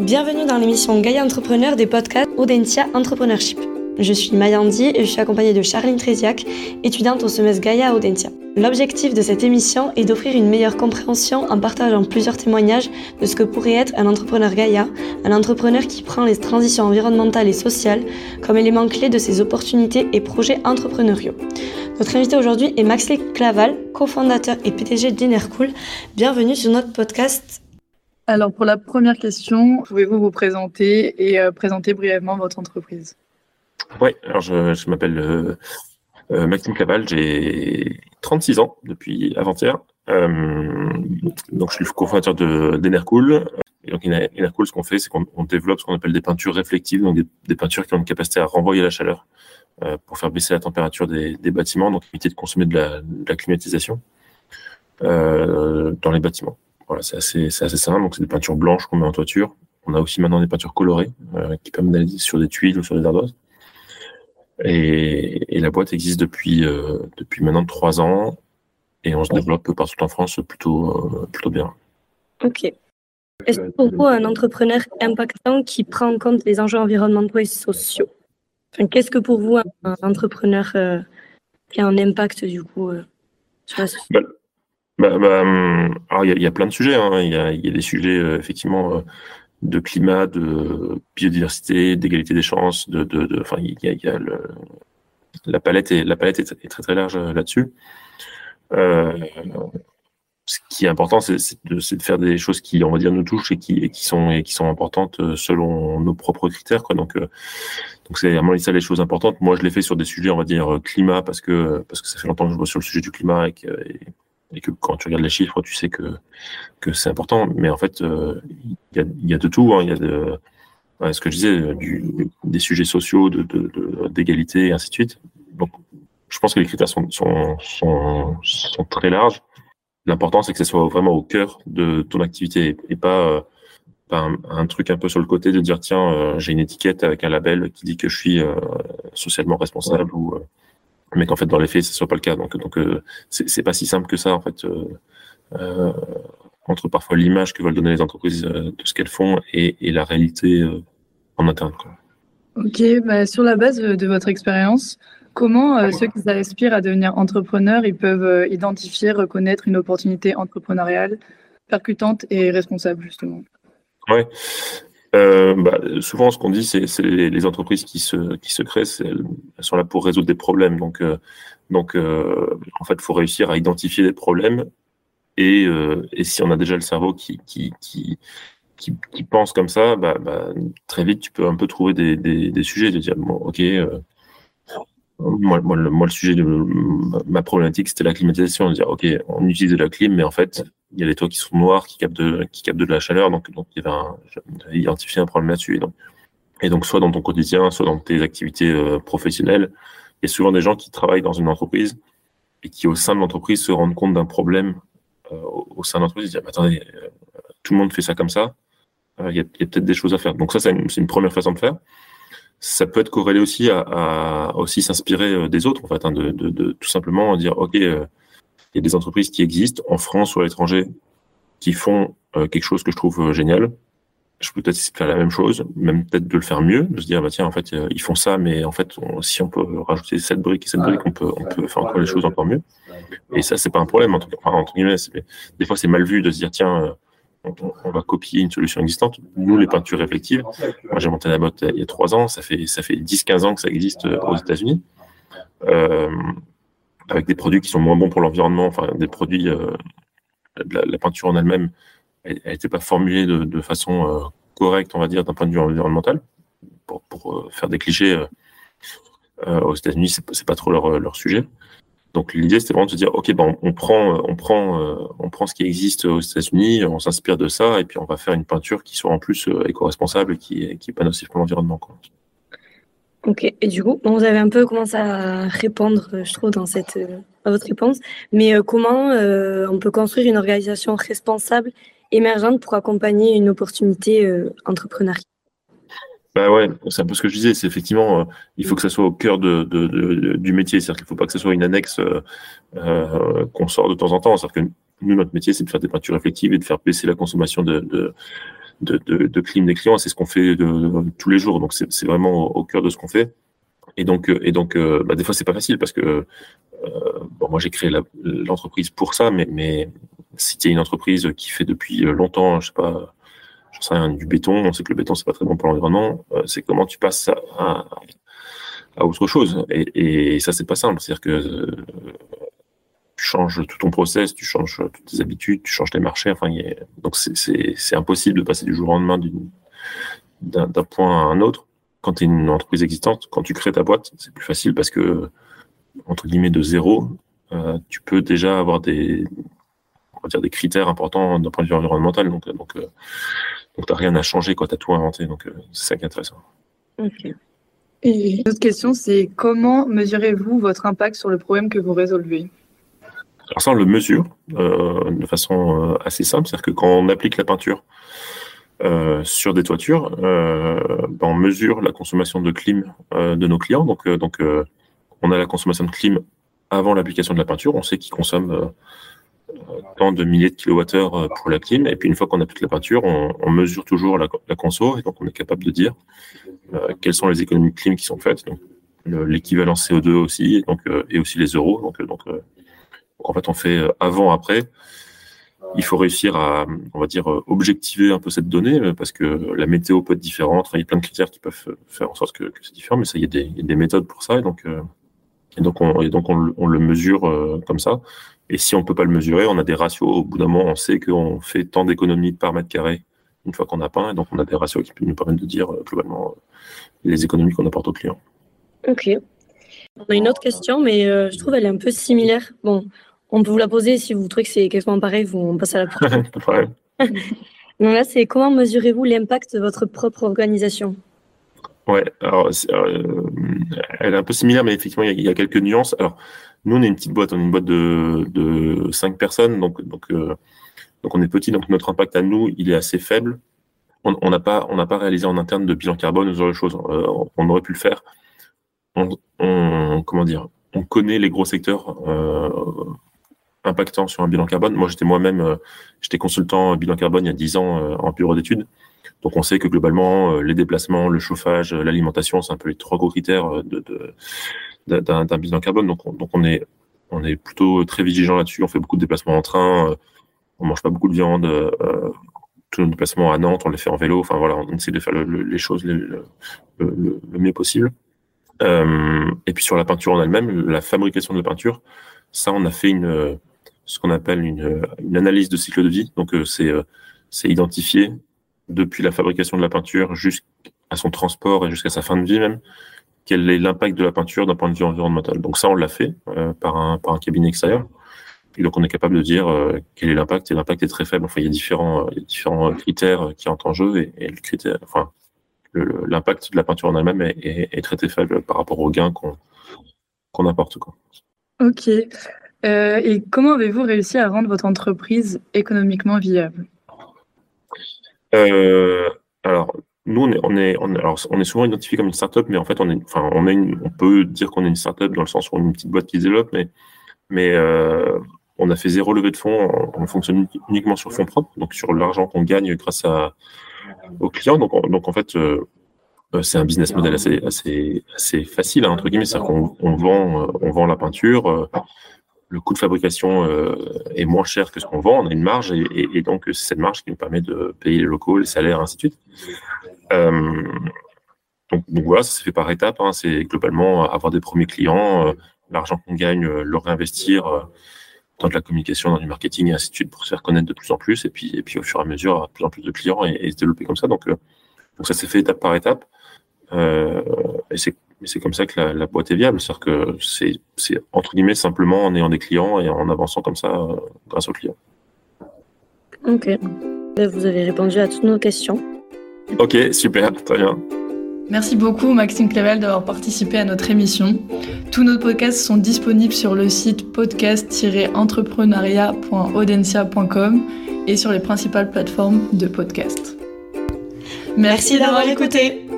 Bienvenue dans l'émission Gaia Entrepreneur des podcasts Audentia Entrepreneurship. Je suis Mayandi et je suis accompagnée de Charline Tréziac, étudiante au semestre Gaia à Audentia. L'objectif de cette émission est d'offrir une meilleure compréhension en partageant plusieurs témoignages de ce que pourrait être un entrepreneur Gaia, un entrepreneur qui prend les transitions environnementales et sociales comme élément clé de ses opportunités et projets entrepreneuriaux. Notre invité aujourd'hui est Maxley Claval, cofondateur et PDG d'Enercool. Bienvenue sur notre podcast alors pour la première question, pouvez-vous vous présenter et euh, présenter brièvement votre entreprise? Oui, alors je, m'appelle euh, euh, Maxime Claval, j'ai 36 ans depuis avant-hier. donc je suis cofondateur d'Enercool. Et donc Enercool, ce qu'on fait, c'est qu'on développe ce qu'on appelle des peintures réflectives, donc des, peintures qui ont une capacité à renvoyer la chaleur pour faire baisser la température des, bâtiments, donc éviter de consommer de la, climatisation dans les bâtiments. Voilà, c'est assez, assez, simple. Donc, c'est des peintures blanches qu'on met en toiture. On a aussi maintenant des peintures colorées euh, qui permettent d'aller sur des tuiles ou sur des ardoises. Et, la boîte existe depuis, euh, depuis maintenant trois ans et on se développe partout en France plutôt, euh, plutôt bien. Ok. Est-ce pour vous un entrepreneur impactant qui prend en compte les enjeux environnementaux et sociaux Qu'est-ce que pour vous un, entrepreneur qui a un impact du coup sur la société bah, bah hum, il y, a plein de sujets. Hein. Il y, a, des sujets euh, effectivement euh, de climat, de biodiversité, d'égalité des chances. De, de, enfin, il y a, le, la palette est la palette est, très très large euh, là-dessus. ce qui est important, c'est de, de, faire des choses qui, on va dire, nous touchent et qui, et qui sont et qui sont importantes selon nos propres critères. Quoi. Donc, donc c'est vraiment ça les choses importantes. Moi, je l'ai fait sur des sujets, on va dire climat, parce que parce que ça fait longtemps que je bosse sur le sujet du climat et, que, et que quand tu regardes les chiffres, tu sais que, que c'est important. Mais en fait, euh, il y, a, de tout. Hein. Il y a ce que je disais, des sujets sociaux, d'égalité, de, de, et ainsi de suite. Donc, je pense que les critères sont, sont, sont, très larges. L'important, c'est que ce soit vraiment au cœur de ton activité et pas, euh, un, truc un peu sur le côté de dire tiens, euh, j'ai une étiquette avec un label qui dit que je suis socialement responsable ou mais qu'en fait dans les faits ce soit pas le cas. Donc donc euh, c'est pas si simple que ça en fait euh, euh, entre parfois l'image que veulent donner les entreprises de ce qu'elles font et, et, la réalité en interne. Quoi. Ok, bah, sur la base de votre expérience, comment ceux qui aspirent à devenir entrepreneurs, ils peuvent identifier, reconnaître une opportunité entrepreneuriale percutante et responsable justement? Ouais, euh, bah, souvent, ce qu'on dit, c'est les, les, entreprises qui se, qui se créent, elles, sont là pour résoudre des problèmes. Donc, euh, donc euh, en fait, il faut réussir à identifier des problèmes. Et, euh, et, si on a déjà le cerveau qui, qui, qui, qui, qui pense comme ça, bah, bah, très vite, tu peux un peu trouver des, des, des sujets, de dire, bon, ok, moi, le, sujet de ma problématique, c'était la climatisation. Dire, OK, on utilise de la clim, mais en fait, il y a des toits qui sont noirs, qui captent de, qui captent de la chaleur. Donc, donc il y avait un, identifié un problème là-dessus. Et donc, et donc, soit dans ton quotidien, soit dans tes activités euh, professionnelles, il y a souvent des gens qui travaillent dans une entreprise et qui, au sein de l'entreprise, se rendent compte d'un problème euh, au sein de l'entreprise. Ils disent, attendez, euh, tout le monde fait ça comme ça. Il y a, peut-être des choses à faire. Donc, ça, c'est une première façon de faire ça peut être corrélé aussi à, à aussi s'inspirer euh, des autres, en fait, hein, de, de, de, tout simplement dire, OK, euh, il y a des entreprises qui existent en France ou à l'étranger qui font euh, quelque chose que je trouve génial. Je peux peut-être faire la même chose, même peut-être de le faire mieux, de se dire, bah tiens, en fait, ils font ça, mais en fait, si on peut rajouter cette brique et cette brique, on peut, on peut faire encore les choses encore mieux. Et ça, c'est pas un problème, entre, enfin, entre guillemets. Des fois, c'est mal vu de se dire, tiens, on, va copier une solution existante. Nous, les peintures réflectives, moi j'ai monté la boîte il y a trois ans, ça fait, ça fait 10-15 ans que ça existe euh, aux États-Unis, euh, avec des produits qui sont moins bons pour l'environnement, enfin des produits, euh, la, peinture en elle-même, elle n'était pas formulée de, façon correcte, on va dire, d'un point de vue environnemental. Pour, faire des clichés, aux États-Unis, c'est pas trop leur sujet. Donc l'idée c'était vraiment de se dire ok ben on prend on prend euh, on prend ce qui existe aux États-Unis, on s'inspire de ça et puis on va faire une peinture qui soit en plus euh, éco-responsable et qui qui pas nocive pour l'environnement Ok. Et du coup vous avez un peu commencé à répondre je trouve dans cette à votre réponse. Mais euh, comment on peut construire une organisation responsable émergente pour accompagner une opportunité entrepreneuriale? Bah ouais, c'est un peu ce que je disais. C'est effectivement, euh, il faut que ça soit au cœur de, de, de du métier. C'est-à-dire qu'il ne faut pas que ce soit une annexe euh, euh, qu'on sort de temps en temps. C'est-à-dire que nous, notre métier, c'est de faire des peintures réflectives et de faire baisser la consommation de, de, de, clim des clients. C'est ce qu'on fait de, tous les jours. Donc, c'est vraiment au, cœur de ce qu'on fait. Et donc, et donc bah, des fois, c'est pas facile parce que bon, moi, j'ai créé l'entreprise pour ça, mais, mais si tu es une entreprise qui fait depuis longtemps, je sais pas, je sais rien, du béton, on sait que le béton, c'est pas très bon pour l'environnement, c'est comment tu passes à, à, autre chose. Et, et ça, c'est pas simple. C'est-à-dire que tu changes tout ton process, tu changes toutes tes habitudes, tu changes tes marchés. Enfin, donc c'est impossible de passer du jour au lendemain d'un point à un autre. Quand tu es une entreprise existante, quand tu crées ta boîte, c'est plus facile parce que, entre guillemets, de zéro, euh, tu peux déjà avoir des, on va dire des critères importants d'un point de vue environnemental. Donc, donc, euh, donc tu n'as rien à changer, tu as tout inventé. Donc, euh, c'est ça qui est intéressant. Ok. Et l'autre question, c'est comment mesurez-vous votre impact sur le problème que vous résolvez? Alors ça, on le mesure euh, de façon euh, assez simple, c'est-à-dire que quand on applique la peinture euh, sur des toitures, ben, on mesure la consommation de clim de nos clients. Donc, donc on a la consommation de clim avant l'application de la peinture. On sait qu'ils consomment tant de milliers de kilowattheures pour la clim. Et puis une fois qu'on applique la peinture, on, mesure toujours la, la, et donc on est capable de dire quelles sont les économies de clim qui sont faites. Donc l'équivalent CO2 aussi, et, donc, et aussi les euros. Donc, donc en fait, on fait euh, avant, après. Il faut réussir à, on va dire, euh, objectiver un peu cette donnée euh, parce que la météo peut être différente. il y a plein de critères qui peuvent faire en sorte que, c'est différent, mais ça, il y, a des, méthodes pour ça. Et donc, donc, on, donc on, le mesure comme ça. Et si on peut pas le mesurer, on a des ratios. Au bout d'un moment, on sait qu'on fait tant d'économies par mètre carré une fois qu'on a peint. Et donc, on a des ratios qui nous permettent de dire globalement les économies qu'on apporte aux clients. Ok. On a une autre question, mais je trouve elle est un peu similaire. Bon, on peut vous la poser si vous trouvez que c'est quasiment pareil, vous, on passe à la prochaine. Donc là, c'est comment mesurez-vous l'impact de votre propre organisation? Ouais, alors euh, elle est un peu similaire, mais effectivement, il y, a, quelques nuances. Alors, nous, on est une petite boîte, on est une boîte de, de 5 personnes, donc, donc, euh, donc on est petit, donc notre impact à nous, il est assez faible. On n'a pas, on pas réalisé en interne de bilan carbone, ce genre de choses. Euh, on aurait pu le faire. On, comment dire On connaît les gros secteurs impactant sur un bilan carbone. Moi, j'étais moi-même, euh, j'étais consultant bilan carbone il y a 10 ans euh, en bureau d'études. Donc, on sait que globalement, euh, les déplacements, le chauffage, l'alimentation, c'est un peu les trois gros critères d'un, bilan carbone. Donc, on, donc on est, on est plutôt très vigilant là-dessus. On fait beaucoup de déplacements en train. on mange pas beaucoup de viande. tous nos déplacements à Nantes, on les fait en vélo. Enfin voilà, on essaie de faire les choses le, mieux possible. et puis sur la peinture en elle-même, la fabrication de la peinture, ça, on a fait une, ce qu'on appelle une, analyse de cycle de vie. Donc, euh, c'est euh, c'est identifier depuis la fabrication de la peinture jusqu'à son transport et jusqu'à sa fin de vie même, quel est l'impact de la peinture d'un point de vue environnemental. Donc ça, on l'a fait euh, par, un, par un cabinet extérieur. Et donc on est capable de dire quel est l'impact, et l'impact est très faible. Enfin, il y a différents, différents critères qui entrent en jeu, et, le critère, enfin, l'impact de la peinture en elle-même est, très très faible par rapport aux gains qu'on qu'on apporte. Quoi. Ok. Euh, et comment avez-vous réussi à rendre votre entreprise économiquement viable? Euh, Alors, nous, on est, alors, on est souvent identifié comme une startup, mais en fait, on, est, enfin, on, est on peut dire qu'on est une startup dans le sens où on est une petite boîte qui se développe, mais, mais euh, on a fait zéro levée de fonds, on, fonctionne uniquement sur fonds propres, donc sur l'argent qu'on gagne grâce à, aux clients. Donc, donc en fait, c'est un business model assez, assez, assez facile, hein, entre guillemets, c'est-à-dire qu'on on vend, on vend la peinture le coût de fabrication euh, est moins cher que ce qu'on vend, on a une marge et, donc c'est cette marge qui nous permet de payer les locaux, les salaires, ainsi de suite. Euh, donc, voilà, ça se fait par étapes. Hein. c'est globalement avoir des premiers clients, euh, l'argent qu'on gagne, le réinvestir dans de la communication, dans du marketing et ainsi de suite pour se faire connaître de plus en plus et puis, et puis au fur et à mesure avoir de plus en plus de clients et, se développer comme ça. Donc, donc ça s'est fait étape par étape. et c'est mais c'est comme ça que la, boîte est viable. C'est-à-dire que c'est, entre guillemets simplement en ayant des clients et en avançant comme ça euh, grâce aux clients. Ok. Ben, vous avez répondu à toutes nos questions. Ok, super, très bien. Merci beaucoup Maxime Clevel d'avoir participé à notre émission. Tous nos podcasts sont disponibles sur le site podcast-entrepreneuriat.audencia.com et sur les principales plateformes de podcast. Merci d'avoir écouté.